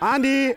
Andi,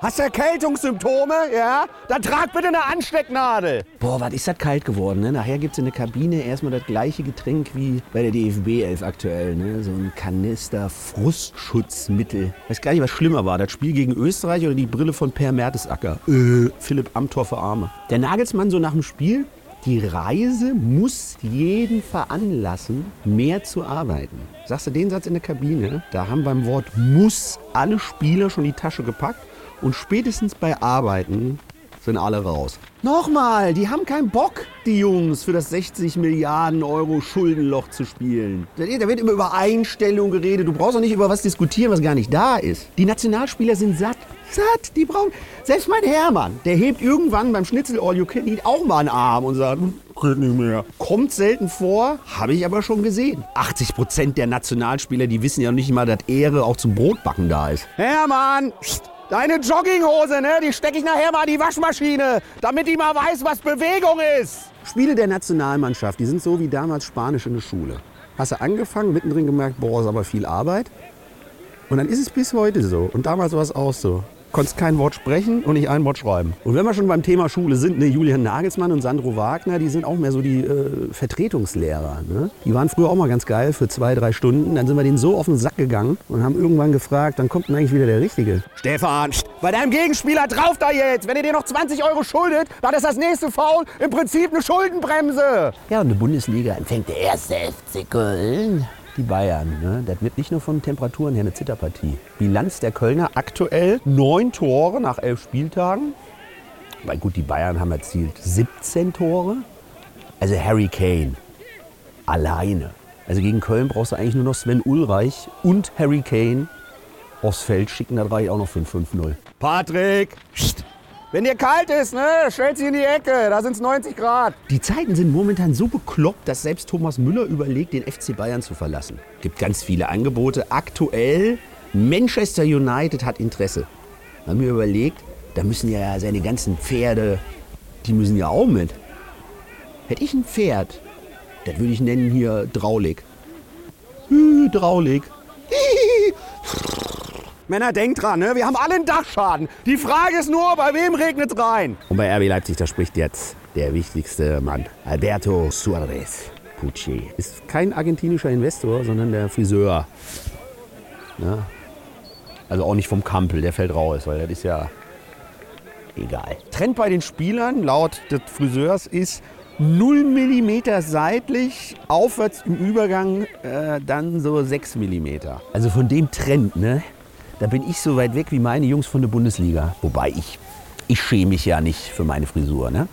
hast du Erkältungssymptome? Ja? Dann trag bitte eine Anstecknadel. Boah, was ist das kalt geworden, ne? Nachher gibt's in der Kabine erstmal das gleiche Getränk wie bei der DFB 11 aktuell, ne? So ein Kanister Frustschutzmittel. Weiß gar nicht, was schlimmer war, das Spiel gegen Österreich oder die Brille von Per Mertesacker. Äh, Philipp Amthor für Arme. Der Nagelsmann so nach dem Spiel, die Reise muss jeden veranlassen, mehr zu arbeiten. Sagst du den Satz in der Kabine? Da haben beim Wort muss alle Spieler schon die Tasche gepackt und spätestens bei Arbeiten sind alle raus. Nochmal, die haben keinen Bock, die Jungs, für das 60 Milliarden Euro Schuldenloch zu spielen. Da wird immer über Einstellung geredet. Du brauchst auch nicht über was diskutieren, was gar nicht da ist. Die Nationalspieler sind satt. Satt, die brauchen. Selbst mein Hermann, der hebt irgendwann beim Schnitzel All You Can Eat auch mal einen Arm und sagt, geht nicht mehr. Kommt selten vor, habe ich aber schon gesehen. 80 Prozent der Nationalspieler, die wissen ja nicht mal, dass Ehre auch zum Brotbacken da ist. Hermann, pst, deine Jogginghose, ne? Die stecke ich nachher mal in die Waschmaschine, damit die mal weiß, was Bewegung ist. Spiele der Nationalmannschaft, die sind so wie damals Spanisch in der Schule. Hast du angefangen, mittendrin gemerkt, boah, ist aber viel Arbeit. Und dann ist es bis heute so. Und damals war es auch so. Konntest kein Wort sprechen und nicht ein Wort schreiben. Und wenn wir schon beim Thema Schule sind, ne, Julian Nagelsmann und Sandro Wagner, die sind auch mehr so die äh, Vertretungslehrer. Ne? Die waren früher auch mal ganz geil für zwei, drei Stunden. Dann sind wir denen so auf den Sack gegangen und haben irgendwann gefragt, dann kommt denn eigentlich wieder der Richtige. Stefan, bei deinem Gegenspieler drauf da jetzt. Wenn ihr dir noch 20 Euro schuldet, war das das nächste Foul. Im Prinzip eine Schuldenbremse. Ja, und die Bundesliga empfängt der erste FC Köln. Die Bayern. Ne? Das wird nicht nur von Temperaturen her eine Zitterpartie. Bilanz der Kölner aktuell neun Tore nach elf Spieltagen. Weil gut, die Bayern haben erzielt 17 Tore. Also Harry Kane alleine. Also gegen Köln brauchst du eigentlich nur noch Sven Ulreich und Harry Kane aufs Feld schicken. Da reicht auch noch für ein 5-0. Patrick, pst, wenn dir kalt ist, ne, stellt sich in die Ecke. Da sind es 90 Grad. Die Zeiten sind momentan so bekloppt, dass selbst Thomas Müller überlegt, den FC Bayern zu verlassen. Gibt ganz viele Angebote. Aktuell Manchester United hat Interesse. Haben mir überlegt, da müssen ja seine ganzen Pferde, die müssen ja auch mit. Hätte ich ein Pferd, das würde ich nennen hier Draulig. Hydraulik. Männer, denkt dran, ne? wir haben alle einen Dachschaden. Die Frage ist nur, bei wem regnet es rein? Und bei RB Leipzig, da spricht jetzt der wichtigste Mann, Alberto Suarez. Pucci. Ist kein argentinischer Investor, sondern der Friseur. Ja. Also auch nicht vom Kampel, der fällt raus, weil das ist ja egal. Trend bei den Spielern laut des Friseurs ist 0 mm seitlich, aufwärts im Übergang äh, dann so 6 mm. Also von dem Trend, ne, da bin ich so weit weg wie meine Jungs von der Bundesliga. Wobei ich, ich schäme mich ja nicht für meine Frisur, ne?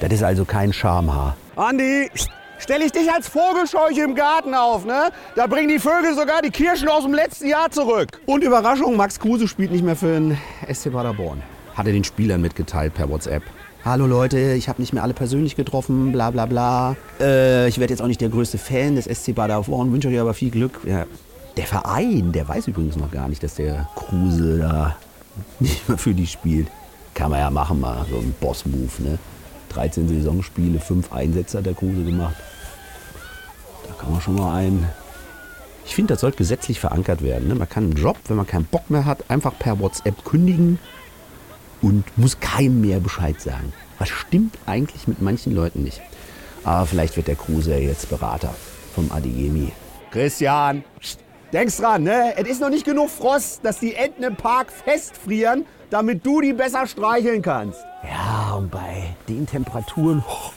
Das ist also kein Schamhaar. Andi, stell ich dich als Vogelscheuche im Garten auf, ne? Da bringen die Vögel sogar die Kirschen aus dem letzten Jahr zurück. Und Überraschung, Max Kruse spielt nicht mehr für den SC Paderborn. Hat er den Spielern mitgeteilt per WhatsApp. Hallo Leute, ich habe nicht mehr alle persönlich getroffen, bla bla bla. Äh, ich werde jetzt auch nicht der größte Fan des SC Paderborn, wünsche euch aber viel Glück. Ja. Der Verein, der weiß übrigens noch gar nicht, dass der Kruse da nicht mehr für die spielt. Kann man ja machen, mal so ein Boss-Move, ne? 13 Saisonspiele, 5 Einsätze hat der Kruse gemacht. Da kann man schon mal ein. Ich finde, das sollte gesetzlich verankert werden. Ne? Man kann einen Job, wenn man keinen Bock mehr hat, einfach per WhatsApp kündigen und muss keinem mehr Bescheid sagen. Was stimmt eigentlich mit manchen Leuten nicht? Aber vielleicht wird der Kruse jetzt Berater vom Adeyemi. Christian, denkst dran, ne? Es ist noch nicht genug Frost, dass die Enten im Park festfrieren, damit du die besser streicheln kannst. Ja, und bei den Temperaturen oh,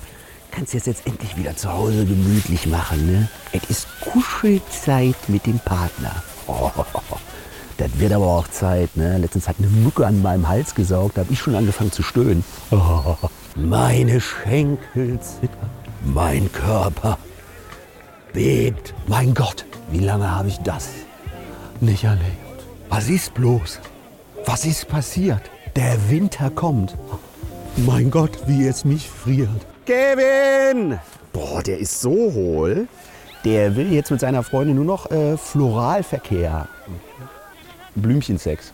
kannst du es jetzt endlich wieder zu Hause gemütlich machen. Ne? Es ist Kuschelzeit mit dem Partner. Oh, das wird aber auch Zeit. Ne? Letztens hat eine Mücke an meinem Hals gesaugt, da habe ich schon angefangen zu stöhnen. Oh, meine Schenkel zittern, mein Körper bebt. Mein Gott, wie lange habe ich das nicht erlebt? Was ist bloß? Was ist passiert? Der Winter kommt. Mein Gott, wie es mich friert. Kevin! Boah, der ist so hohl. Der will jetzt mit seiner Freundin nur noch äh, Floralverkehr. Blümchensex.